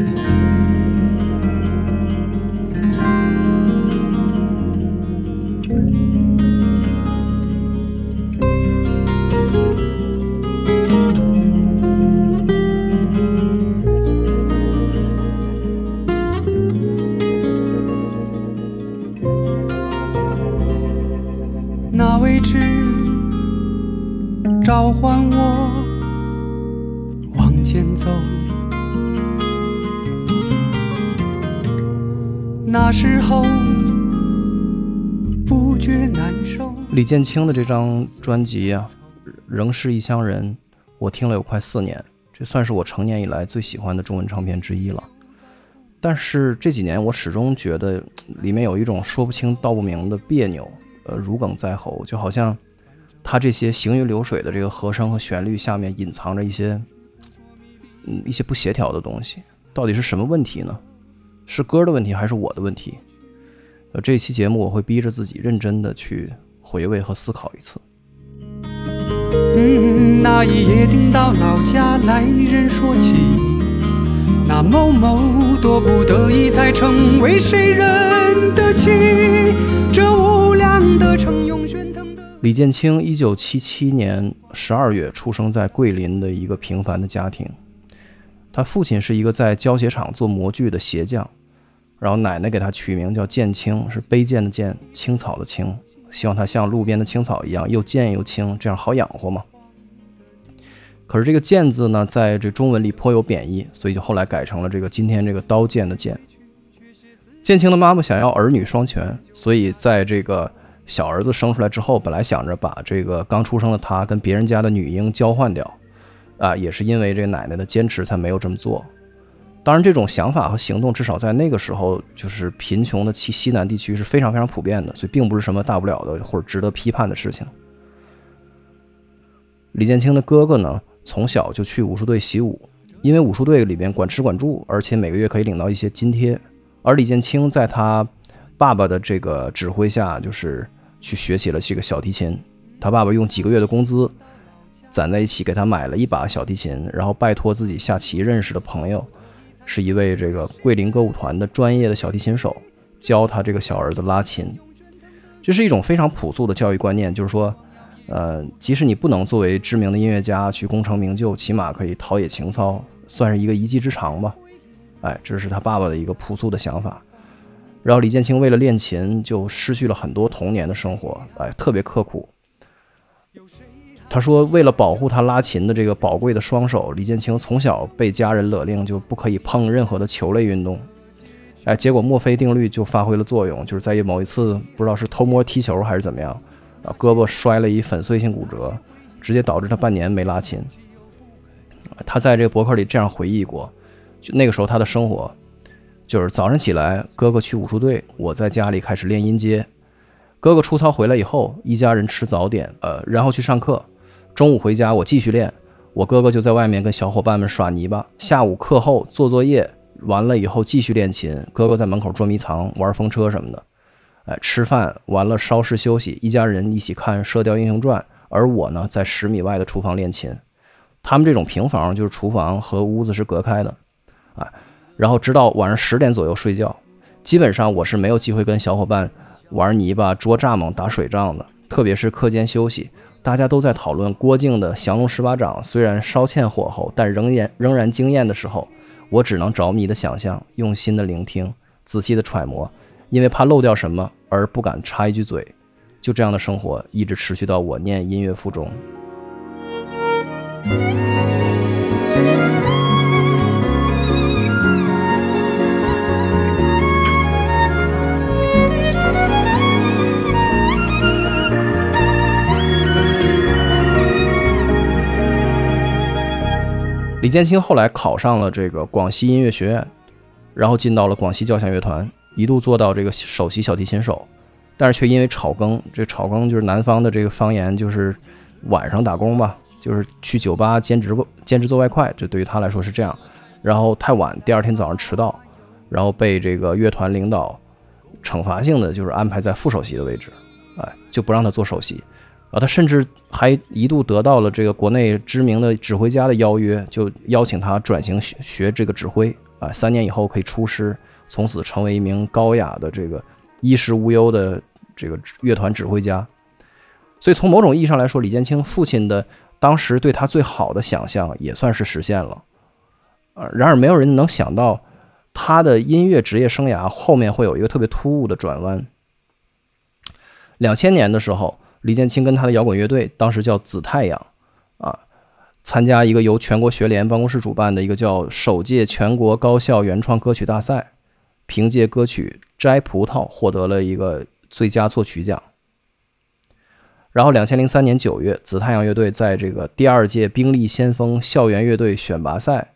那建清的这张专辑啊，《仍是异乡人》，我听了有快四年，这算是我成年以来最喜欢的中文唱片之一了。但是这几年，我始终觉得里面有一种说不清道不明的别扭。呃，如鲠在喉，就好像他这些行云流水的这个和声和旋律下面隐藏着一些，嗯，一些不协调的东西。到底是什么问题呢？是歌的问题还是我的问题？呃，这期节目我会逼着自己认真的去回味和思考一次。嗯，那一夜听到老家来人说起，那某某多不得已才成为谁人的妻，这无量的城涌喧腾的。李建清一九七七年十二月出生在桂林的一个平凡的家庭，他父亲是一个在胶鞋厂做模具的鞋匠，然后奶奶给他取名叫建清，是卑贱的贱，青草的青，希望他像路边的青草一样又贱又青，这样好养活嘛。可是这个“剑”字呢，在这中文里颇有贬义，所以就后来改成了这个今天这个刀剑的“剑”。剑青的妈妈想要儿女双全，所以在这个小儿子生出来之后，本来想着把这个刚出生的他跟别人家的女婴交换掉，啊，也是因为这奶奶的坚持才没有这么做。当然，这种想法和行动，至少在那个时候，就是贫穷的西西南地区是非常非常普遍的，所以并不是什么大不了的或者值得批判的事情。李建清的哥哥呢，从小就去武术队习武，因为武术队里边管吃管住，而且每个月可以领到一些津贴。而李建清在他爸爸的这个指挥下，就是去学习了这个小提琴。他爸爸用几个月的工资攒在一起，给他买了一把小提琴，然后拜托自己下棋认识的朋友，是一位这个桂林歌舞团的专业的小提琴手，教他这个小儿子拉琴。这是一种非常朴素的教育观念，就是说。呃，即使你不能作为知名的音乐家去功成名就，起码可以陶冶情操，算是一个一技之长吧。哎，这是他爸爸的一个朴素的想法。然后李建清为了练琴，就失去了很多童年的生活，哎，特别刻苦。他说，为了保护他拉琴的这个宝贵的双手，李建清从小被家人勒令就不可以碰任何的球类运动。哎，结果墨菲定律就发挥了作用，就是在于某一次不知道是偷摸踢球还是怎么样。啊，胳膊摔了一粉碎性骨折，直接导致他半年没拉琴。他在这个博客里这样回忆过，就那个时候他的生活，就是早上起来，哥哥去武术队，我在家里开始练音阶。哥哥出操回来以后，一家人吃早点，呃，然后去上课。中午回家，我继续练。我哥哥就在外面跟小伙伴们耍泥巴。下午课后做作业，完了以后继续练琴。哥哥在门口捉迷藏、玩风车什么的。哎，吃饭完了稍事休息，一家人一起看《射雕英雄传》，而我呢，在十米外的厨房练琴。他们这种平房就是厨房和屋子是隔开的，啊，然后直到晚上十点左右睡觉。基本上我是没有机会跟小伙伴玩泥巴、捉蚱蜢、打水仗的。特别是课间休息，大家都在讨论郭靖的降龙十八掌，虽然稍欠火候，但仍然仍然惊艳的时候，我只能着迷的想象，用心的聆听，仔细的揣摩。因为怕漏掉什么而不敢插一句嘴，就这样的生活一直持续到我念音乐附中。李建清后来考上了这个广西音乐学院，然后进到了广西交响乐团。一度做到这个首席小提琴手，但是却因为炒更，这炒更就是南方的这个方言，就是晚上打工吧，就是去酒吧兼职兼职做外快，这对于他来说是这样。然后太晚，第二天早上迟到，然后被这个乐团领导惩罚性的就是安排在副首席的位置，哎，就不让他做首席。啊，他甚至还一度得到了这个国内知名的指挥家的邀约，就邀请他转型学学这个指挥。啊，三年以后可以出师，从此成为一名高雅的这个衣食无忧的这个乐团指挥家。所以从某种意义上来说，李建清父亲的当时对他最好的想象也算是实现了。呃，然而没有人能想到他的音乐职业生涯后面会有一个特别突兀的转弯。两千年的时候，李建清跟他的摇滚乐队，当时叫紫太阳，啊，参加一个由全国学联办公室主办的一个叫首届全国高校原创歌曲大赛，凭借歌曲《摘葡萄》获得了一个最佳作曲奖。然后，两千零三年九月，紫太阳乐队在这个第二届兵力先锋校园乐队选拔赛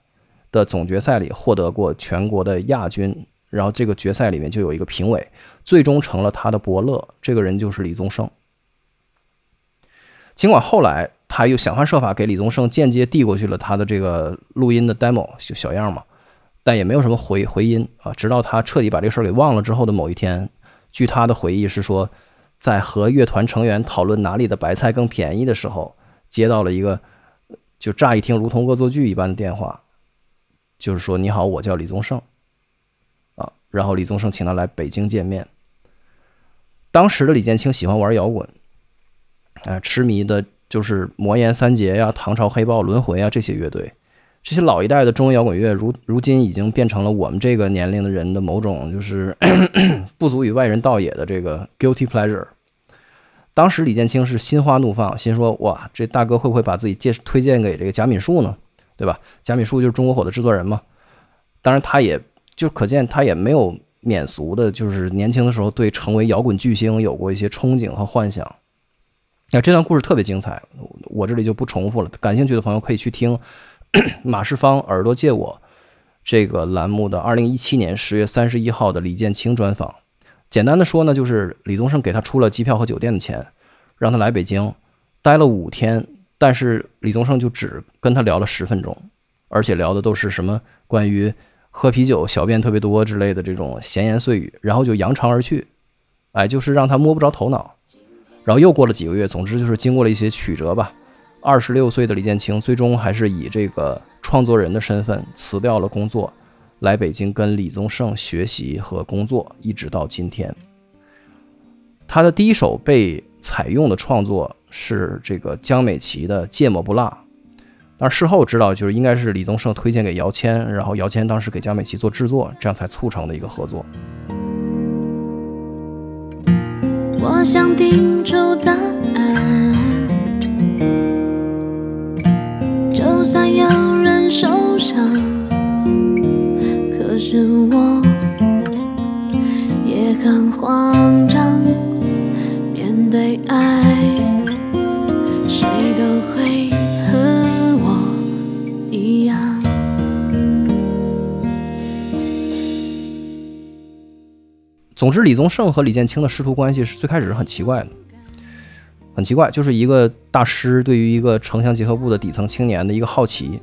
的总决赛里获得过全国的亚军。然后这个决赛里面就有一个评委，最终成了他的伯乐，这个人就是李宗盛。尽管后来他又想方设法给李宗盛间接递过去了他的这个录音的 demo 小小样嘛，但也没有什么回回音啊。直到他彻底把这事儿给忘了之后的某一天，据他的回忆是说，在和乐团成员讨论哪里的白菜更便宜的时候，接到了一个就乍一听如同恶作剧一般的电话，就是说：“你好，我叫李宗盛啊。”然后李宗盛请他来北京见面。当时的李建清喜欢玩摇滚，啊，痴迷的就是魔岩三杰呀、唐朝黑豹、轮回啊这些乐队。这些老一代的中文摇滚乐，如如今已经变成了我们这个年龄的人的某种就是 不足与外人道也的这个 guilty pleasure。当时李建清是心花怒放，心说：哇，这大哥会不会把自己介推荐给这个贾敏树呢？对吧？贾敏树就是中国火的制作人嘛。当然，他也。就可见他也没有免俗的，就是年轻的时候对成为摇滚巨星有过一些憧憬和幻想。那这段故事特别精彩，我这里就不重复了。感兴趣的朋友可以去听马世芳耳朵借我这个栏目的二零一七年十月三十一号的李建清专访。简单的说呢，就是李宗盛给他出了机票和酒店的钱，让他来北京待了五天，但是李宗盛就只跟他聊了十分钟，而且聊的都是什么关于。喝啤酒、小便特别多之类的这种闲言碎语，然后就扬长而去，哎，就是让他摸不着头脑。然后又过了几个月，总之就是经过了一些曲折吧。二十六岁的李建清最终还是以这个创作人的身份辞掉了工作，来北京跟李宗盛学习和工作，一直到今天。他的第一首被采用的创作是这个江美琪的《芥末不辣》。但事后知道，就是应该是李宗盛推荐给姚谦，然后姚谦当时给江美琪做制作，这样才促成的一个合作。我想定出答案，就算有人受伤，可是我也很慌。总之，李宗盛和李建清的师徒关系是最开始是很奇怪的，很奇怪，就是一个大师对于一个城乡结合部的底层青年的一个好奇。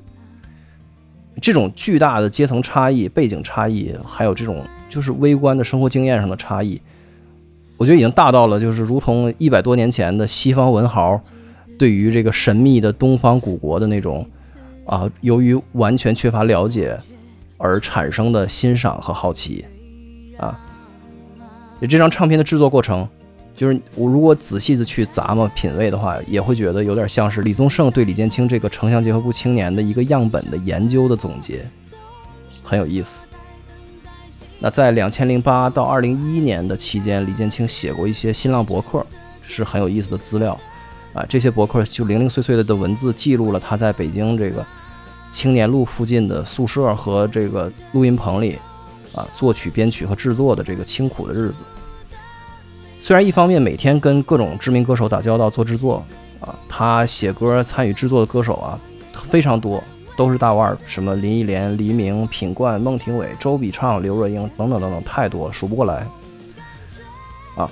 这种巨大的阶层差异、背景差异，还有这种就是微观的生活经验上的差异，我觉得已经大到了就是如同一百多年前的西方文豪对于这个神秘的东方古国的那种啊，由于完全缺乏了解而产生的欣赏和好奇啊。这张唱片的制作过程，就是我如果仔细的去咂摸品味的话，也会觉得有点像是李宗盛对李建清这个城乡结合部青年的一个样本的研究的总结，很有意思。那在两千零八到二零一一年的期间，李建清写过一些新浪博客，是很有意思的资料啊。这些博客就零零碎碎的的文字记录了他在北京这个青年路附近的宿舍和这个录音棚里。啊，作曲、编曲和制作的这个清苦的日子，虽然一方面每天跟各种知名歌手打交道做制作，啊，他写歌参与制作的歌手啊非常多，都是大腕儿，什么林忆莲、黎明、品冠、孟庭苇、周笔畅、刘若英等等等等，太多，数不过来。啊，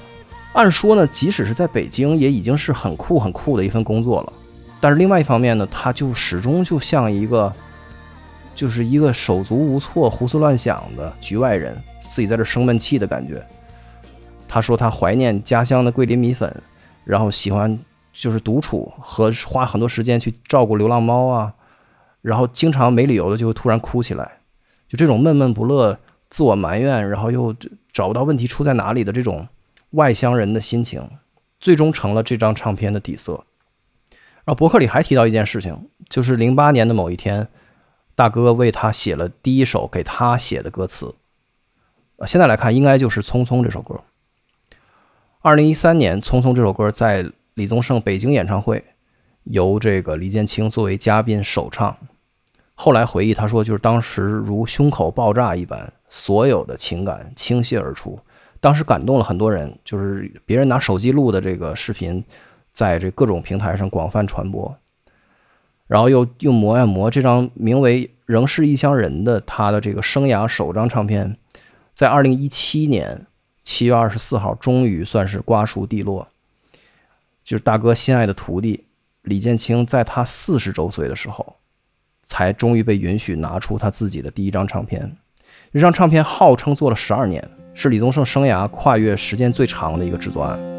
按说呢，即使是在北京，也已经是很酷很酷的一份工作了，但是另外一方面呢，他就始终就像一个。就是一个手足无措、胡思乱想的局外人，自己在这生闷气的感觉。他说他怀念家乡的桂林米粉，然后喜欢就是独处和花很多时间去照顾流浪猫啊，然后经常没理由的就会突然哭起来，就这种闷闷不乐、自我埋怨，然后又找不到问题出在哪里的这种外乡人的心情，最终成了这张唱片的底色。然后博客里还提到一件事情，就是零八年的某一天，大哥为他写了第一首给他写的歌词。现在来看，应该就是《匆匆》这首歌。二零一三年，《匆匆》这首歌在李宗盛北京演唱会，由这个李建清作为嘉宾首唱。后来回忆，他说，就是当时如胸口爆炸一般，所有的情感倾泻而出，当时感动了很多人。就是别人拿手机录的这个视频，在这各种平台上广泛传播。然后又又磨呀磨，这张名为《仍是异乡人》的他的这个生涯首张唱片，在二零一七年。七月二十四号，终于算是瓜熟蒂落。就是大哥心爱的徒弟李建清，在他四十周岁的时候，才终于被允许拿出他自己的第一张唱片。这张唱片号称做了十二年，是李宗盛生涯跨越时间最长的一个制作案。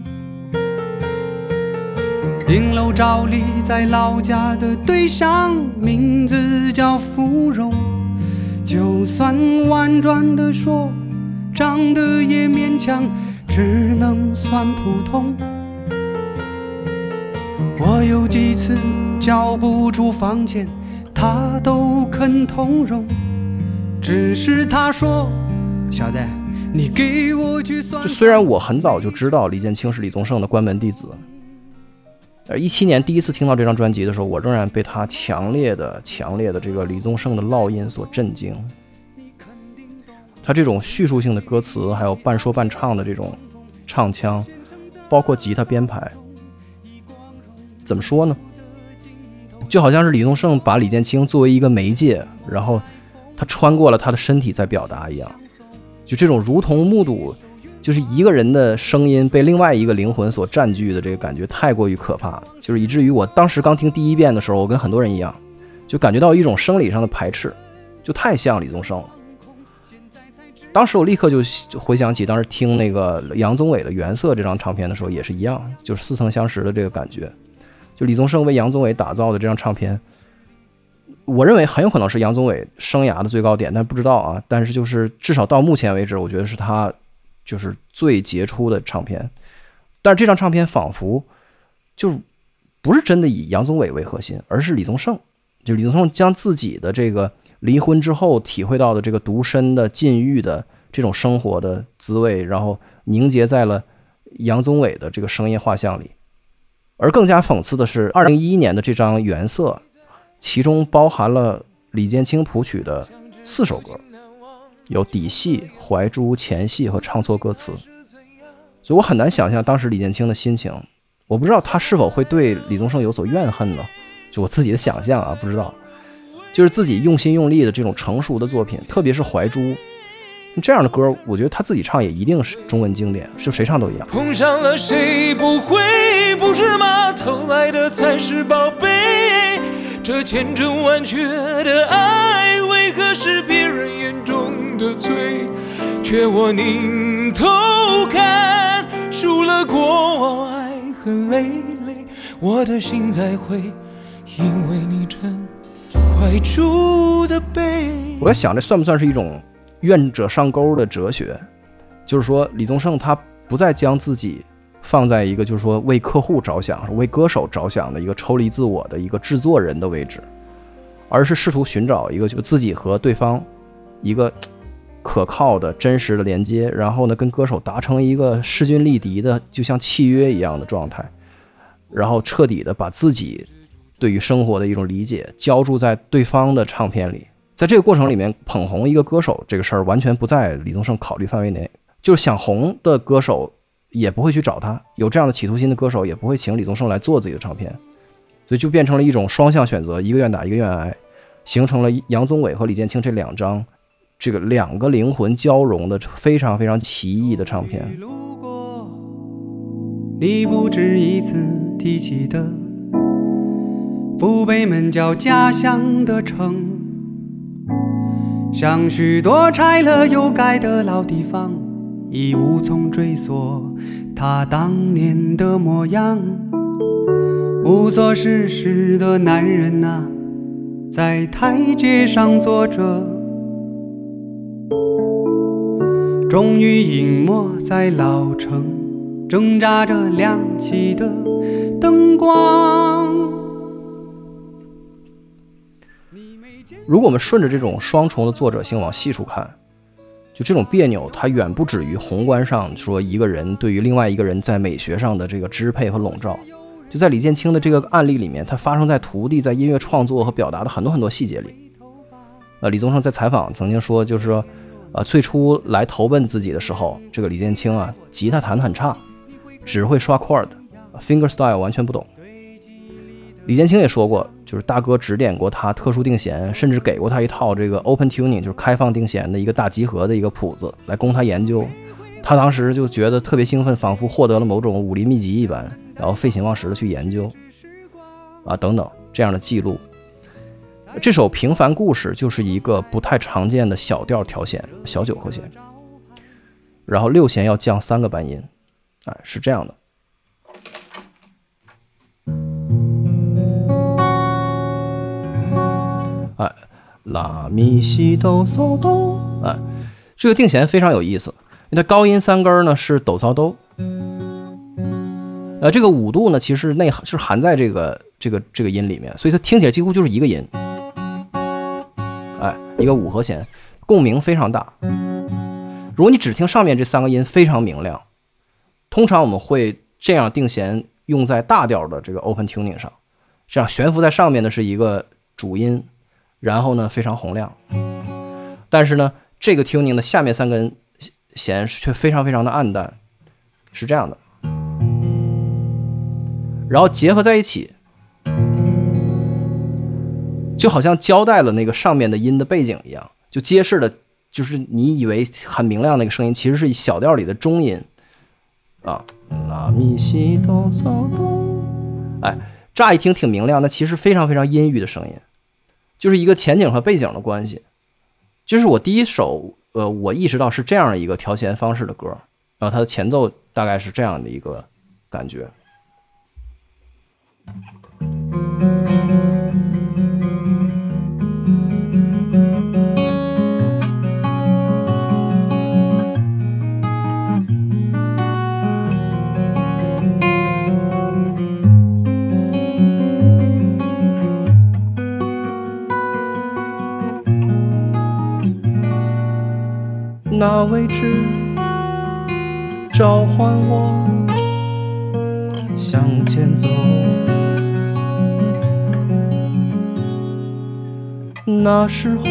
顶楼照例在老家的对象，名字叫芙蓉。就算婉转的说，长得也勉强，只能算普通。我有几次交不出房钱，他都肯通融。只是他说，小子，你给我去算。虽然我很早就知道李建清是李宗盛的关门弟子。呃，一七年第一次听到这张专辑的时候，我仍然被他强烈的、强烈的这个李宗盛的烙印所震惊。他这种叙述性的歌词，还有半说半唱的这种唱腔，包括吉他编排，怎么说呢？就好像是李宗盛把李建清作为一个媒介，然后他穿过了他的身体在表达一样。就这种如同目睹。就是一个人的声音被另外一个灵魂所占据的这个感觉太过于可怕，就是以至于我当时刚听第一遍的时候，我跟很多人一样，就感觉到一种生理上的排斥，就太像李宗盛了。当时我立刻就回想起当时听那个杨宗纬的《原色》这张唱片的时候，也是一样，就是似曾相识的这个感觉。就李宗盛为杨宗纬打造的这张唱片，我认为很有可能是杨宗纬生涯的最高点，但不知道啊。但是就是至少到目前为止，我觉得是他。就是最杰出的唱片，但是这张唱片仿佛就不是真的以杨宗纬为核心，而是李宗盛。就李宗盛将自己的这个离婚之后体会到的这个独身的禁欲的这种生活的滋味，然后凝结在了杨宗纬的这个声音画像里。而更加讽刺的是，二零一一年的这张《原色》，其中包含了李建清谱曲的四首歌。有底细、怀珠、前戏和唱错歌词，所以我很难想象当时李建清的心情。我不知道他是否会对李宗盛有所怨恨呢？就我自己的想象啊，不知道。就是自己用心用力的这种成熟的作品，特别是怀珠这样的歌，我觉得他自己唱也一定是中文经典，就谁唱都一样。碰上了谁不会，不是吗？偷来的才是宝贝，这千真万确的爱，为何是别人眼中？的罪，却我拧头看，输了过往爱恨累累，我的心才会因为你成怀住的悲。我在想，这算不算是一种愿者上钩的哲学？就是说，李宗盛他不再将自己放在一个就是说为客户着想、为歌手着想的一个抽离自我的一个制作人的位置，而是试图寻找一个就自己和对方一个。可靠的、真实的连接，然后呢，跟歌手达成一个势均力敌的，就像契约一样的状态，然后彻底的把自己对于生活的一种理解浇筑在对方的唱片里。在这个过程里面，捧红一个歌手这个事儿完全不在李宗盛考虑范围内。就是想红的歌手也不会去找他，有这样的企图心的歌手也不会请李宗盛来做自己的唱片，所以就变成了一种双向选择，一个愿打一个愿挨。形成了杨宗纬和李建清这两张这个两个灵魂交融的非常非常奇异的唱片。路过你不止一次提起的父辈们叫家乡的城，像许多拆了又盖的老地方，已无从追溯他当年的模样。无所事事的男人呐、在台阶上坐着。终于隐没在老城，挣扎着亮起的灯光。如果我们顺着这种双重的作者性往细处看，就这种别扭，它远不止于宏观上说一个人对于另外一个人在美学上的这个支配和笼罩。就在李建清的这个案例里面，它发生在徒弟在音乐创作和表达的很多很多细节里。呃，李宗盛在采访曾经说，就是说，呃，最初来投奔自己的时候，这个李建清啊，吉他弹得很差，只会刷 chord，finger style 完全不懂。李建清也说过，就是大哥指点过他特殊定弦，甚至给过他一套这个 open tuning，就是开放定弦的一个大集合的一个谱子来供他研究。他当时就觉得特别兴奋，仿佛获得了某种武林秘籍一般，然后废寝忘食的去研究，啊等等这样的记录。这首《平凡故事》就是一个不太常见的小调调弦，小九和弦，然后六弦要降三个半音，哎，是这样的。哎，拉咪西哆嗦哆，哎，这个定弦非常有意思，因为它高音三根呢是哆嗦哆，呃，这个五度呢其实内含是含在这个这个这个音里面，所以它听起来几乎就是一个音，一个五和弦，共鸣非常大。如果你只听上面这三个音，非常明亮。通常我们会这样定弦用在大调的这个 open tuning 上，这样悬浮在上面的是一个主音，然后呢非常洪亮。但是呢，这个 tuning 的下面三根弦却非常非常的暗淡，是这样的。然后结合在一起，就好像交代了那个上面的音的背景一样，就揭示了，就是你以为很明亮那个声音，其实是小调里的中音啊，拉咪西哆嗦哆，哎，乍一听挺明亮，那其实非常非常阴郁的声音，就是一个前景和背景的关系。就是我第一首，呃，我意识到是这样的一个调弦方式的歌，然后它的前奏大概是这样的一个感觉。那位置召唤我向前走，那时候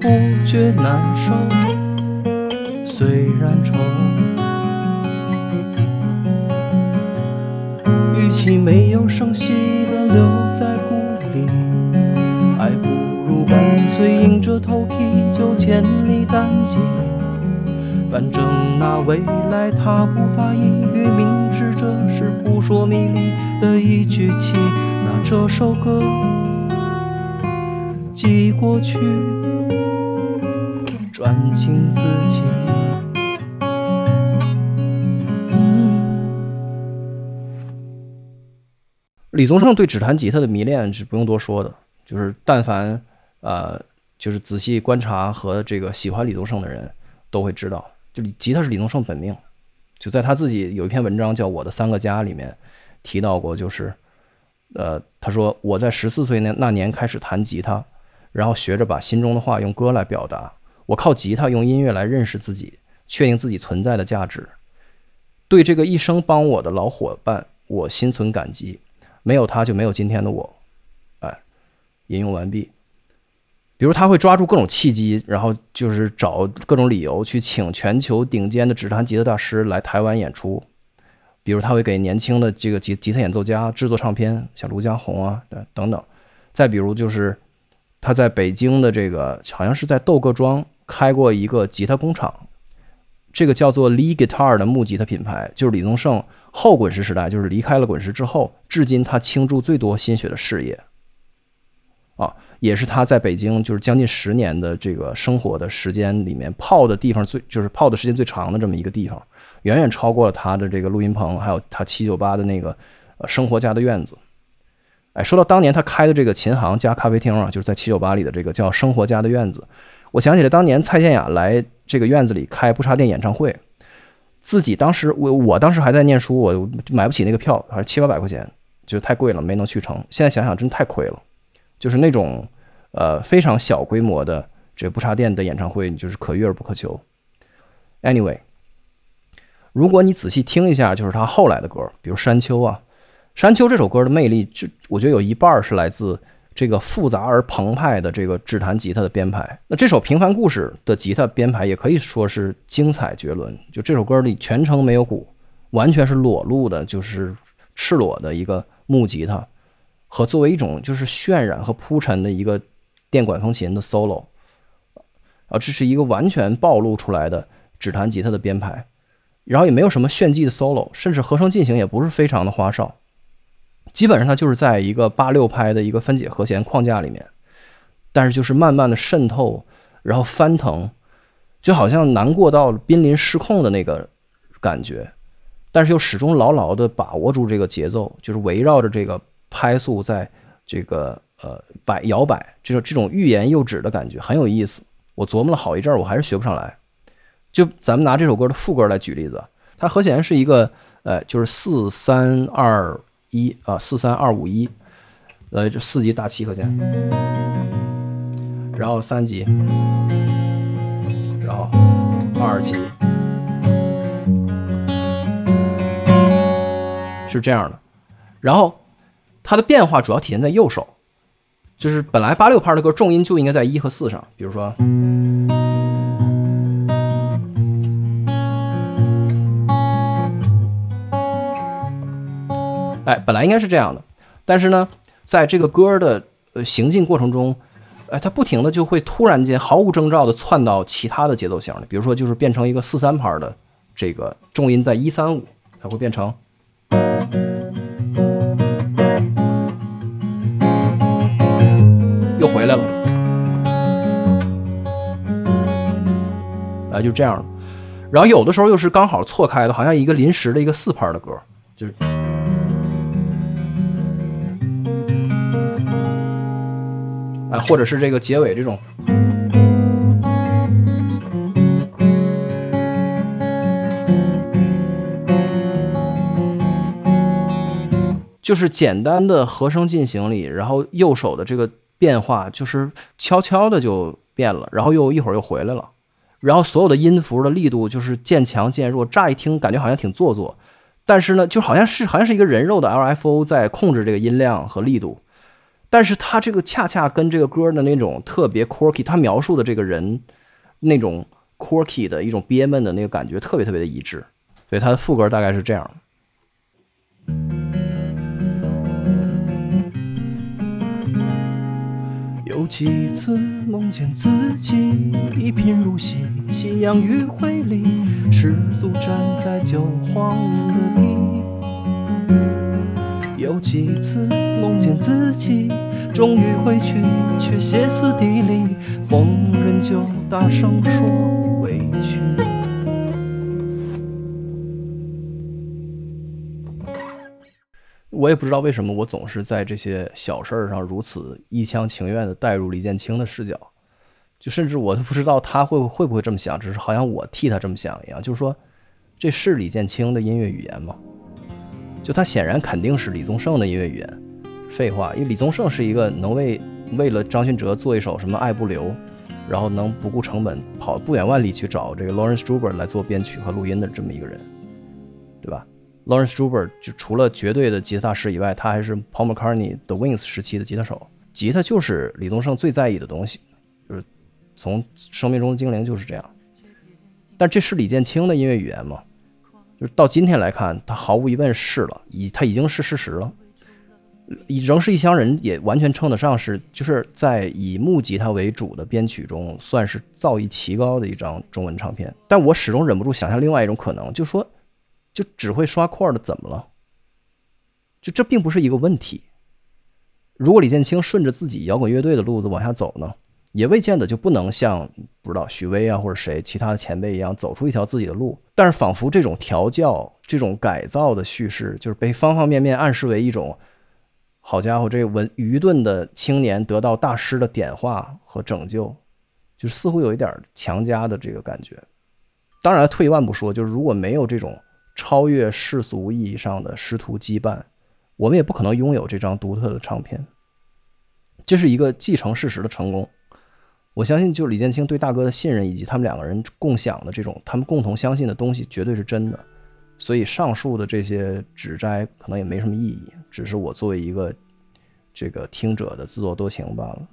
不觉难受，虽然愁，与其没有声息的留在故里，干脆硬着头皮就千里单骑。反正那未来他无法抑郁，明知这是扑朔迷离的一句棋。那这首歌寄过去，专情自己。李宗盛对指弹吉他的迷恋是不用多说的，就是但凡呃，就是仔细观察和这个喜欢李宗盛的人都会知道，就吉他是李宗盛本命。就在他自己有一篇文章叫《我的三个家》里面提到过，就是呃，他说我在十四岁那那年开始弹吉他，然后学着把心中的话用歌来表达。我靠吉他用音乐来认识自己，确定自己存在的价值。对这个一生帮我的老伙伴，我心存感激。没有他就没有今天的我，哎，引用完毕。比如他会抓住各种契机，然后就是找各种理由去请全球顶尖的指弹吉他大师来台湾演出。比如他会给年轻的这个吉吉他演奏家制作唱片，像卢家宏啊，对等等。再比如就是他在北京的这个好像是在窦各庄开过一个吉他工厂，这个叫做 Lee Guitar 的木吉他品牌，就是李宗盛后滚石时代，就是离开了滚石之后，至今他倾注最多心血的事业。啊，也是他在北京就是将近十年的这个生活的时间里面泡的地方最就是泡的时间最长的这么一个地方，远远超过了他的这个录音棚，还有他七九八的那个呃生活家的院子。哎，说到当年他开的这个琴行加咖啡厅啊，就是在七九八里的这个叫生活家的院子，我想起来当年蔡健雅来这个院子里开不插电演唱会，自己当时我我当时还在念书，我买不起那个票，还是七八百块钱，就太贵了，没能去成。现在想想真太亏了。就是那种，呃，非常小规模的这不插电的演唱会，你就是可遇而不可求。Anyway，如果你仔细听一下，就是他后来的歌，比如《山丘》啊，《山丘》这首歌的魅力，就我觉得有一半是来自这个复杂而澎湃的这个指弹吉他的编排。那这首《平凡故事》的吉他编排也可以说是精彩绝伦。就这首歌里全程没有鼓，完全是裸露的，就是赤裸的一个木吉他。和作为一种就是渲染和铺陈的一个电管风琴的 solo，啊，这是一个完全暴露出来的指弹吉他的编排，然后也没有什么炫技的 solo，甚至和声进行也不是非常的花哨，基本上它就是在一个八六拍的一个分解和弦框架里面，但是就是慢慢的渗透，然后翻腾，就好像难过到濒临失控的那个感觉，但是又始终牢牢的把握住这个节奏，就是围绕着这个。拍速在这个呃摆摇摆，这种这种欲言又止的感觉很有意思。我琢磨了好一阵儿，我还是学不上来。就咱们拿这首歌的副歌来举例子，它和弦是一个呃，就是四三二一啊，四三二五一，呃，就四级大七和弦，然后三级，然后二级，是这样的，然后。它的变化主要体现在右手，就是本来八六拍的歌重音就应该在一和四上，比如说，哎，本来应该是这样的，但是呢，在这个歌的呃行进过程中，哎，它不停的就会突然间毫无征兆的窜到其他的节奏型里，比如说就是变成一个四三拍的这个重音在一三五，它会变成。又回来了，哎，就这样了然后有的时候又是刚好错开的，好像一个临时的一个四拍的歌，就是，哎，或者是这个结尾这种，就是简单的和声进行里，然后右手的这个。变化就是悄悄的就变了，然后又一会儿又回来了，然后所有的音符的力度就是渐强渐弱，乍一听感觉好像挺做作，但是呢，就好像是好像是一个人肉的 LFO 在控制这个音量和力度，但是他这个恰恰跟这个歌的那种特别 quirky，他描述的这个人那种 quirky 的一种憋闷的那个感觉特别特别的一致，所以他的副歌大概是这样。有几次梦见自己一贫如洗，夕阳余晖里，失足站在旧荒的地。有几次梦见自己终于回去，却歇斯底里，逢人就大声说委屈。我也不知道为什么，我总是在这些小事儿上如此一厢情愿地带入李建清的视角，就甚至我都不知道他会会不会这么想，只是好像我替他这么想一样。就是说，这是李建清的音乐语言吗？就他显然肯定是李宗盛的音乐语言。废话，因为李宗盛是一个能为为了张信哲做一首什么《爱不留》，然后能不顾成本跑不远万里去找这个 Lawrence Struber 来做编曲和录音的这么一个人，对吧？Lawrence Struber 就除了绝对的吉他大师以外，他还是 Paul McCartney The Wings 时期的吉他手。吉他就是李宗盛最在意的东西，就是从生命中的精灵就是这样。但这是李建清的音乐语言吗？就是到今天来看，他毫无疑问是了，已他已经是事实了。以仍是一乡人也完全称得上是，就是在以木吉他为主的编曲中，算是造诣奇高的一张中文唱片。但我始终忍不住想象另外一种可能，就说，就只会刷块的怎么了？就这并不是一个问题。如果李建清顺着自己摇滚乐队的路子往下走呢，也未见得就不能像不知道许巍啊或者谁其他的前辈一样走出一条自己的路。但是仿佛这种调教、这种改造的叙事，就是被方方面面暗示为一种。好家伙，这文愚钝的青年得到大师的点化和拯救，就是似乎有一点强加的这个感觉。当然，退一万步说，就是如果没有这种超越世俗意义上的师徒羁绊，我们也不可能拥有这张独特的唱片。这是一个继承事实的成功。我相信，就李建清对大哥的信任，以及他们两个人共享的这种他们共同相信的东西，绝对是真的。所以上述的这些指摘可能也没什么意义，只是我作为一个这个听者的自作多情罢了。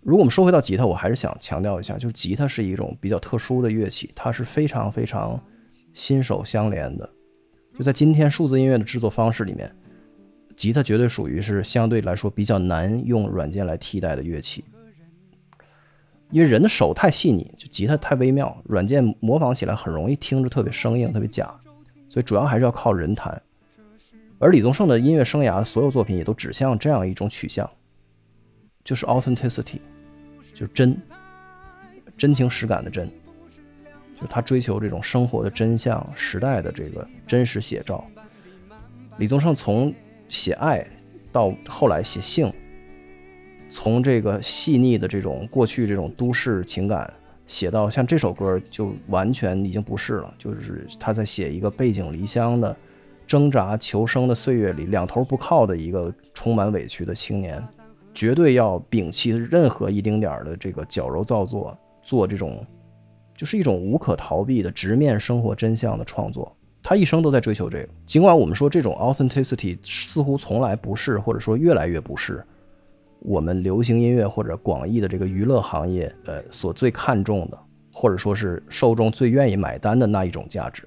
如果我们说回到吉他，我还是想强调一下，就是吉他是一种比较特殊的乐器，它是非常非常心手相连的。就在今天数字音乐的制作方式里面，吉他绝对属于是相对来说比较难用软件来替代的乐器。因为人的手太细腻，就吉他太微妙，软件模仿起来很容易听着特别生硬、特别假，所以主要还是要靠人弹。而李宗盛的音乐生涯所有作品也都指向这样一种取向，就是 authenticity，就是真，真情实感的真，就他追求这种生活的真相、时代的这个真实写照。李宗盛从写爱到后来写性。从这个细腻的这种过去这种都市情感写到像这首歌，就完全已经不是了。就是他在写一个背井离乡的、挣扎求生的岁月里，两头不靠的一个充满委屈的青年，绝对要摒弃任何一丁点儿的这个矫揉造作，做这种就是一种无可逃避的直面生活真相的创作。他一生都在追求这个。尽管我们说这种 authenticity 似乎从来不是，或者说越来越不是。我们流行音乐或者广义的这个娱乐行业，呃，所最看重的，或者说是受众最愿意买单的那一种价值。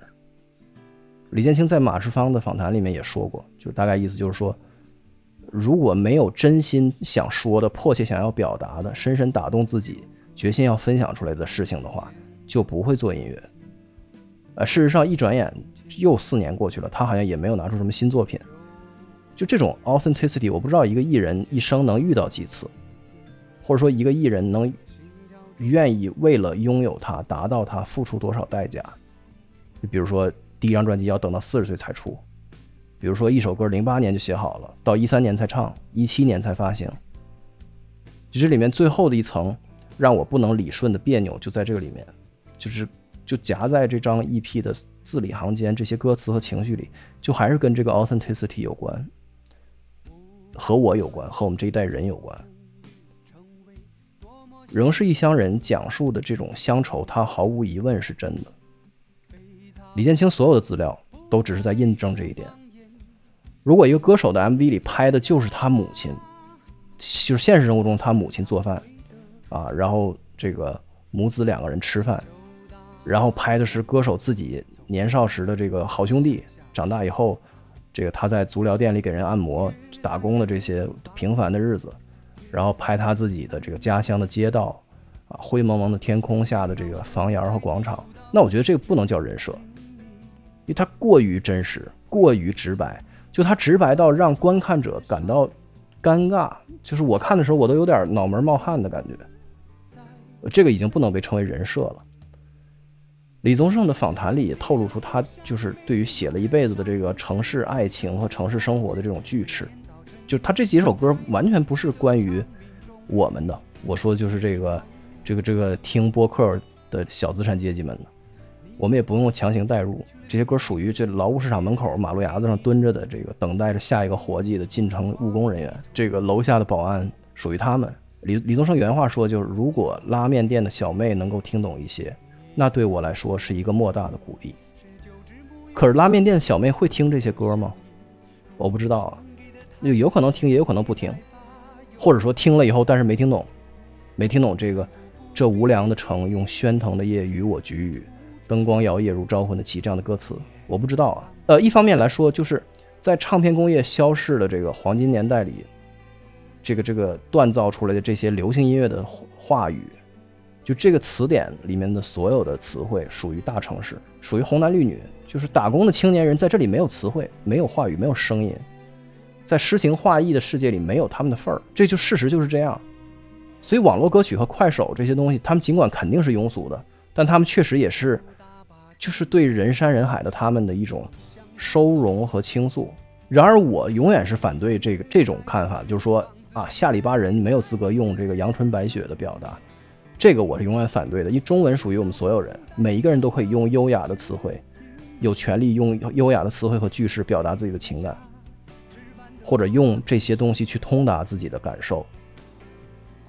李建清在马世芳的访谈里面也说过，就大概意思就是说，如果没有真心想说的、迫切想要表达的、深深打动自己、决心要分享出来的事情的话，就不会做音乐。呃，事实上一转眼又四年过去了，他好像也没有拿出什么新作品。就这种 authenticity，我不知道一个艺人一生能遇到几次，或者说一个艺人能愿意为了拥有它、达到它付出多少代价。就比如说第一张专辑要等到四十岁才出，比如说一首歌零八年就写好了，到一三年才唱，一七年才发行。就这里面最后的一层让我不能理顺的别扭就在这个里面，就是就夹在这张 EP 的字里行间这些歌词和情绪里，就还是跟这个 authenticity 有关。和我有关，和我们这一代人有关。仍是一乡人讲述的这种乡愁，它毫无疑问是真的。李建清所有的资料都只是在印证这一点。如果一个歌手的 MV 里拍的就是他母亲，就是现实生活中他母亲做饭啊，然后这个母子两个人吃饭，然后拍的是歌手自己年少时的这个好兄弟，长大以后。这个他在足疗店里给人按摩打工的这些平凡的日子，然后拍他自己的这个家乡的街道，啊，灰蒙蒙的天空下的这个房檐和广场，那我觉得这个不能叫人设，因为它过于真实，过于直白，就它直白到让观看者感到尴尬，就是我看的时候我都有点脑门冒汗的感觉，这个已经不能被称为人设了。李宗盛的访谈里也透露出他就是对于写了一辈子的这个城市爱情和城市生活的这种巨齿，就他这几首歌完全不是关于我们的。我说的就是这个这个这个听播客的小资产阶级们的，我们也不用强行代入。这些歌属于这劳务市场门口马路牙子上蹲着的这个等待着下一个活计的进城务工人员，这个楼下的保安属于他们。李李宗盛原话说就是如果拉面店的小妹能够听懂一些。那对我来说是一个莫大的鼓励。可是拉面店的小妹会听这些歌吗？我不知道啊，有有可能听，也有可能不听，或者说听了以后，但是没听懂，没听懂这个“这无良的城用喧腾的夜与我举语，灯光摇曳如招魂的旗”这样的歌词，我不知道啊。呃，一方面来说，就是在唱片工业消逝的这个黄金年代里，这个这个锻造出来的这些流行音乐的话语，就这个词典里面的所有的词汇属于大城市，属于红男绿女，就是打工的青年人在这里没有词汇，没有话语，没有声音，在诗情画意的世界里没有他们的份儿，这就事实就是这样。所以网络歌曲和快手这些东西，他们尽管肯定是庸俗的，但他们确实也是，就是对人山人海的他们的一种收容和倾诉。然而，我永远是反对这个这种看法，就是说啊，下里巴人没有资格用这个阳春白雪的表达，这个我是永远反对的。因为中文属于我们所有人，每一个人都可以用优雅的词汇，有权利用优雅的词汇和句式表达自己的情感，或者用这些东西去通达自己的感受。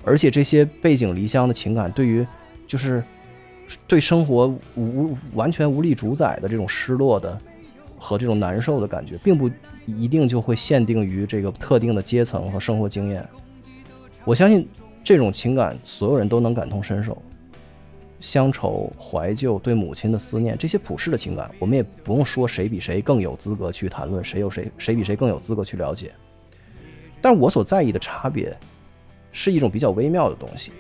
而且这些背井离乡的情感，对于就是对生活无完全无力主宰的这种失落的和这种难受的感觉，并不一定就会限定于这个特定的阶层和生活经验。我相信这种情感，所有人都能感同身受。乡愁、怀旧、对母亲的思念，这些普世的情感，我们也不用说谁比谁更有资格去谈论，谁有谁谁比谁更有资格去了解。但我所在意的差别。是一种比较微妙的东西，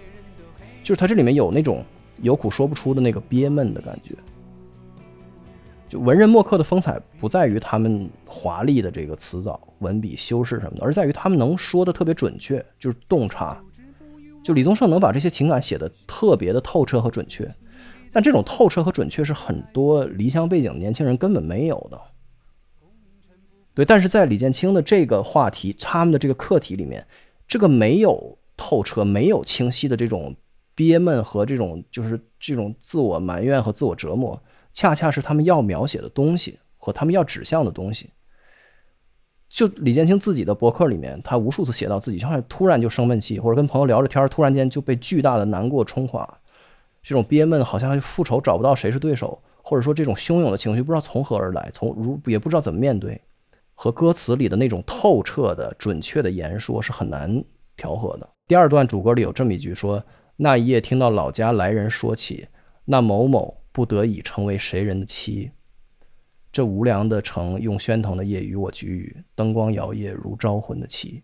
就是它这里面有那种有苦说不出的那个憋闷的感觉。就文人墨客的风采不在于他们华丽的这个词藻、文笔修饰什么的，而在于他们能说的特别准确，就是洞察。就李宗盛能把这些情感写得特别的透彻和准确，但这种透彻和准确是很多离乡背景的年轻人根本没有的。对，但是在李建清的这个话题，他们的这个课题里面，这个没有。透彻没有清晰的这种憋闷和这种就是这种自我埋怨和自我折磨，恰恰是他们要描写的东西和他们要指向的东西。就李建清自己的博客里面，他无数次写到自己，好像突然就生闷气，或者跟朋友聊着天，突然间就被巨大的难过冲垮，这种憋闷好像复仇找不到谁是对手，或者说这种汹涌的情绪不知道从何而来，从如也不知道怎么面对，和歌词里的那种透彻的准确的言说是很难调和的。第二段主歌里有这么一句说：“那一夜听到老家来人说起，那某某不得已成为谁人的妻。这无良的城用喧腾的夜与我举语，灯光摇曳如招魂的旗。”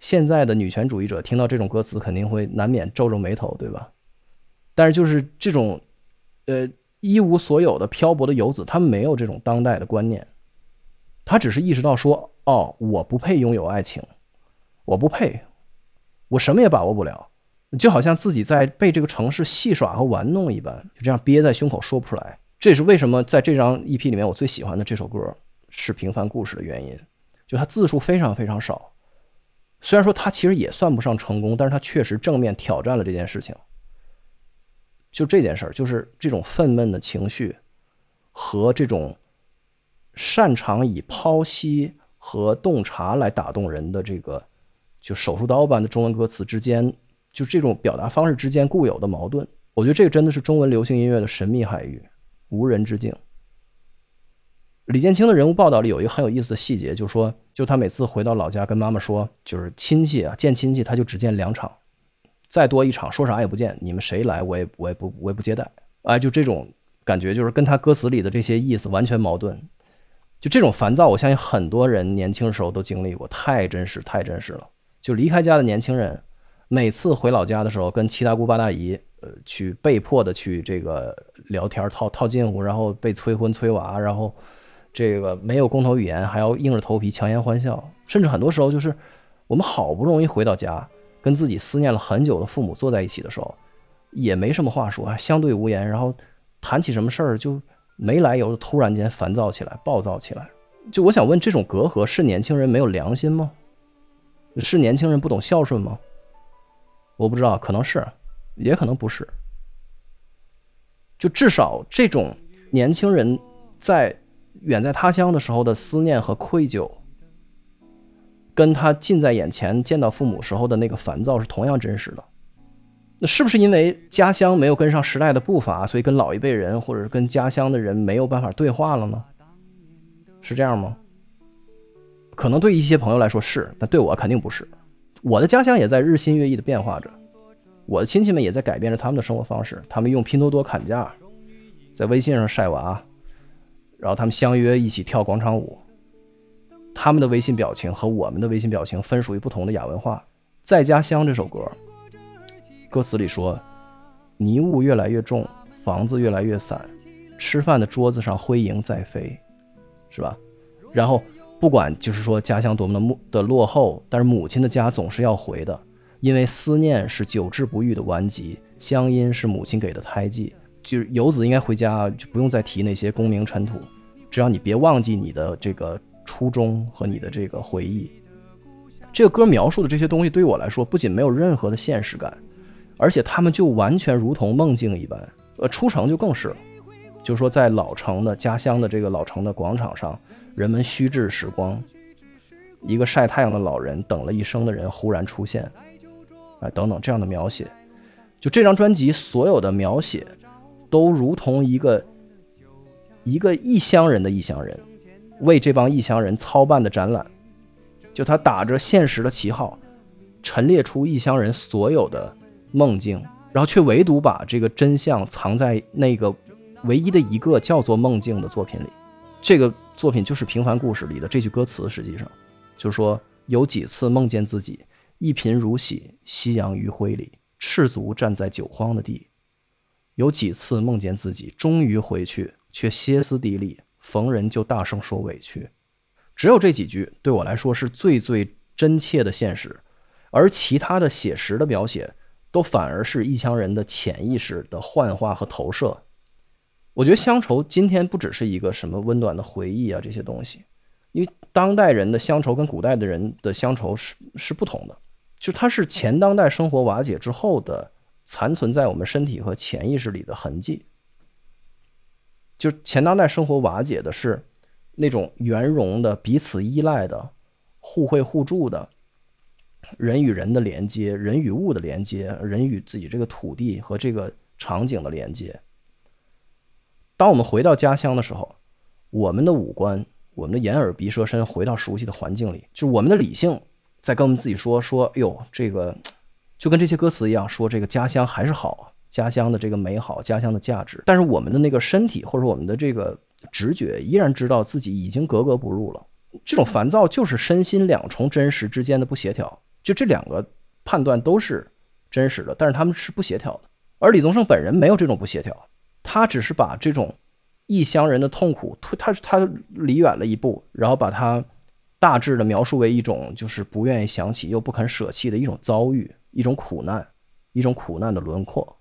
现在的女权主义者听到这种歌词，肯定会难免皱皱眉头，对吧？但是就是这种，呃，一无所有的漂泊的游子，他们没有这种当代的观念，他只是意识到说：“哦，我不配拥有爱情，我不配。”我什么也把握不了，就好像自己在被这个城市戏耍和玩弄一般，就这样憋在胸口说不出来。这是为什么在这张 EP 里面我最喜欢的这首歌是《平凡故事》的原因。就它字数非常非常少，虽然说它其实也算不上成功，但是它确实正面挑战了这件事情。就这件事儿，就是这种愤懑的情绪和这种擅长以剖析和洞察来打动人的这个。就手术刀般的中文歌词之间，就这种表达方式之间固有的矛盾，我觉得这个真的是中文流行音乐的神秘海域，无人之境。李建清的人物报道里有一个很有意思的细节，就说，就他每次回到老家跟妈妈说，就是亲戚啊见亲戚他就只见两场，再多一场说啥也不见，你们谁来我也我也不我也不接待，哎，就这种感觉，就是跟他歌词里的这些意思完全矛盾。就这种烦躁，我相信很多人年轻时候都经历过，太真实太真实了。就离开家的年轻人，每次回老家的时候，跟七大姑八大姨，呃，去被迫的去这个聊天套套近乎，然后被催婚催娃，然后这个没有共同语言，还要硬着头皮强颜欢笑，甚至很多时候就是我们好不容易回到家，跟自己思念了很久的父母坐在一起的时候，也没什么话说，相对无言，然后谈起什么事儿就没来由的突然间烦躁起来，暴躁起来。就我想问，这种隔阂是年轻人没有良心吗？是年轻人不懂孝顺吗？我不知道，可能是，也可能不是。就至少这种年轻人在远在他乡的时候的思念和愧疚，跟他近在眼前见到父母时候的那个烦躁是同样真实的。那是不是因为家乡没有跟上时代的步伐，所以跟老一辈人或者是跟家乡的人没有办法对话了呢？是这样吗？可能对一些朋友来说是，但对我肯定不是。我的家乡也在日新月异的变化着，我的亲戚们也在改变着他们的生活方式。他们用拼多多砍价，在微信上晒娃，然后他们相约一起跳广场舞。他们的微信表情和我们的微信表情分属于不同的亚文化。在家乡这首歌，歌词里说：“泥雾越来越重，房子越来越散，吃饭的桌子上灰蝇在飞，是吧？”然后不管就是说家乡多么的落的落后，但是母亲的家总是要回的，因为思念是久治不愈的顽疾，乡音是母亲给的胎记。就是游子应该回家，就不用再提那些功名尘土，只要你别忘记你的这个初衷和你的这个回忆。这个歌描述的这些东西，对于我来说，不仅没有任何的现实感，而且他们就完全如同梦境一般。呃，出城就更是了，就说在老城的家乡的这个老城的广场上，人们虚掷时光，一个晒太阳的老人等了一生的人忽然出现，哎，等等这样的描写，就这张专辑所有的描写，都如同一个一个异乡人的异乡人，为这帮异乡人操办的展览。就他打着现实的旗号，陈列出异乡人所有的梦境，然后却唯独把这个真相藏在那个唯一的一个叫做梦境的作品里。这个作品就是《平凡故事》里的这句歌词，实际上就说，有几次梦见自己一贫如洗，夕阳余晖里，赤足站在酒荒的地；有几次梦见自己终于回去，却歇斯底里，逢人就大声说委屈。只有这几句对我来说是最最真切的现实，而其他的写实的描写都反而是异乡人的潜意识的幻化和投射。我觉得乡愁今天不只是一个什么温暖的回忆啊这些东西，因为当代人的乡愁跟古代的人的乡愁是是不同的，就它是前当代生活瓦解之后的残存在我们身体和潜意识里的痕迹。就前当代生活瓦解的是。那种圆融的、彼此依赖的、互惠互助的，人与人的连接、人与物的连接、人与自己这个土地和这个场景的连接。当我们回到家乡的时候，我们的五官、我们的眼耳鼻舌身回到熟悉的环境里，就我们的理性在跟我们自己说：“说，哎呦，这个就跟这些歌词一样，说这个家乡还是好，家乡的这个美好，家乡的价值。”但是我们的那个身体或者我们的这个。直觉依然知道自己已经格格不入了，这种烦躁就是身心两重真实之间的不协调。就这两个判断都是真实的，但是他们是不协调的。而李宗盛本人没有这种不协调，他只是把这种异乡人的痛苦推他他离远了一步，然后把他大致的描述为一种就是不愿意想起又不肯舍弃的一种遭遇，一种苦难，一种苦难的轮廓。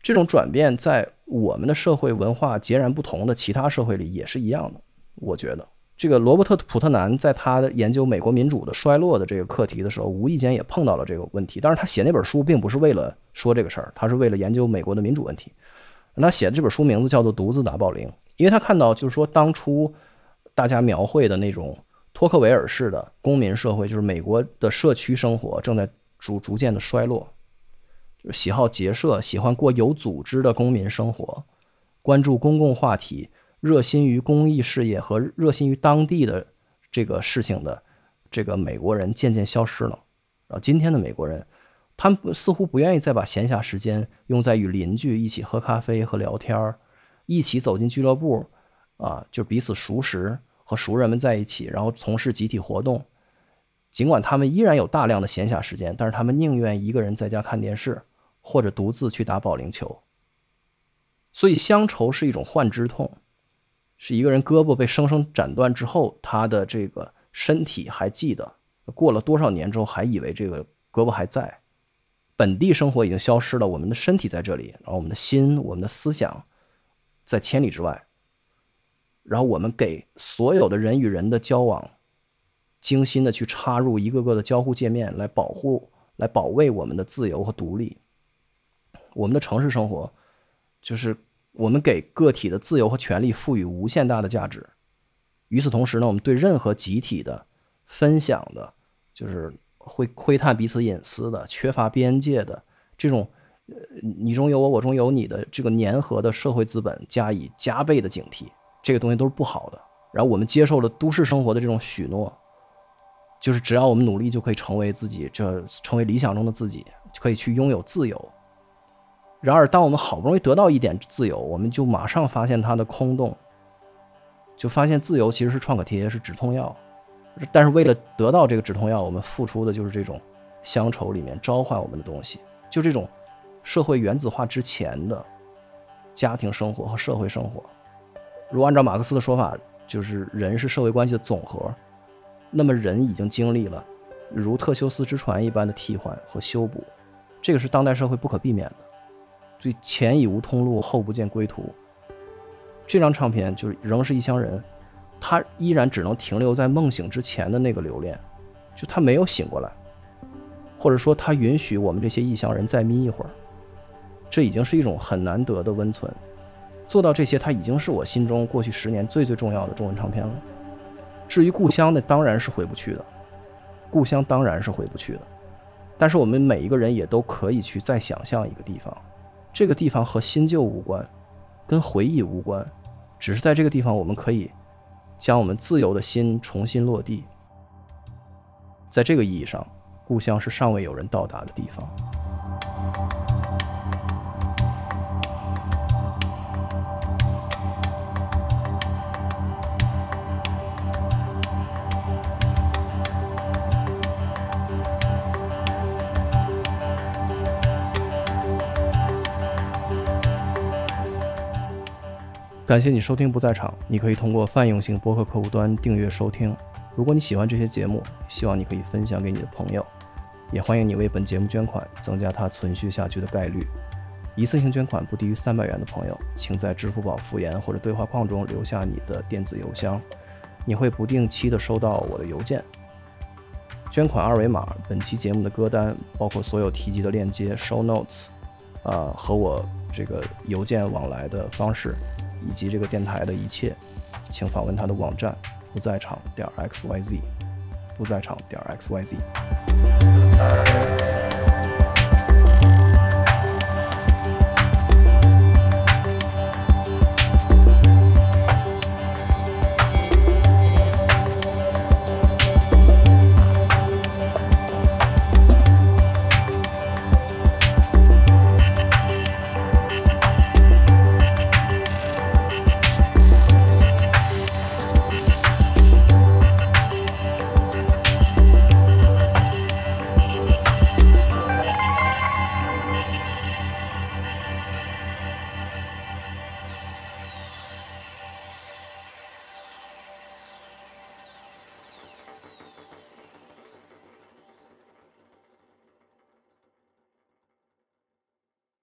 这种转变在我们的社会文化截然不同的其他社会里也是一样的。我觉得，这个罗伯特·普特南在他的研究美国民主的衰落的这个课题的时候，无意间也碰到了这个问题。当然，他写那本书并不是为了说这个事儿，他是为了研究美国的民主问题。他写的这本书名字叫做《独自打保龄》，因为他看到就是说，当初大家描绘的那种托克维尔式的公民社会，就是美国的社区生活正在逐逐渐的衰落。喜好结社，喜欢过有组织的公民生活，关注公共话题，热心于公益事业和热心于当地的这个事情的这个美国人渐渐消失了。啊，今天的美国人，他们似乎不愿意再把闲暇时间用在与邻居一起喝咖啡和聊天儿，一起走进俱乐部，啊，就彼此熟识，和熟人们在一起，然后从事集体活动。尽管他们依然有大量的闲暇时间，但是他们宁愿一个人在家看电视。或者独自去打保龄球，所以乡愁是一种幻肢痛，是一个人胳膊被生生斩断之后，他的这个身体还记得，过了多少年之后还以为这个胳膊还在，本地生活已经消失了，我们的身体在这里，然后我们的心、我们的思想在千里之外，然后我们给所有的人与人的交往，精心的去插入一个个的交互界面，来保护、来保卫我们的自由和独立。我们的城市生活，就是我们给个体的自由和权利赋予无限大的价值。与此同时呢，我们对任何集体的分享的，就是会窥探彼此隐私的、缺乏边界的这种呃你中有我，我中有你的这个粘合的社会资本加以加倍的警惕。这个东西都是不好的。然后我们接受了都市生活的这种许诺，就是只要我们努力就可以成为自己，这成为理想中的自己，就可以去拥有自由。然而，当我们好不容易得到一点自由，我们就马上发现它的空洞，就发现自由其实是创可贴，是止痛药。但是为了得到这个止痛药，我们付出的就是这种乡愁里面召唤我们的东西，就这种社会原子化之前的家庭生活和社会生活。如果按照马克思的说法，就是人是社会关系的总和，那么人已经经历了如特修斯之船一般的替换和修补，这个是当代社会不可避免的。所以前已无通路，后不见归途。这张唱片就是仍是异乡人，他依然只能停留在梦醒之前的那个留恋，就他没有醒过来，或者说他允许我们这些异乡人再眯一会儿，这已经是一种很难得的温存。做到这些，它已经是我心中过去十年最最重要的中文唱片了。至于故乡，那当然是回不去的，故乡当然是回不去的。但是我们每一个人也都可以去再想象一个地方，这个地方和新旧无关，跟回忆无关，只是在这个地方，我们可以将我们自由的心重新落地。在这个意义上，故乡是尚未有人到达的地方。感谢你收听不在场。你可以通过泛用型播客客户端订阅收听。如果你喜欢这些节目，希望你可以分享给你的朋友，也欢迎你为本节目捐款，增加它存续下去的概率。一次性捐款不低于三百元的朋友，请在支付宝复言或者对话框中留下你的电子邮箱，你会不定期的收到我的邮件。捐款二维码、本期节目的歌单，包括所有提及的链接、show notes，啊，和我这个邮件往来的方式。以及这个电台的一切，请访问他的网站不在场点 x y z，不在场点 x y z。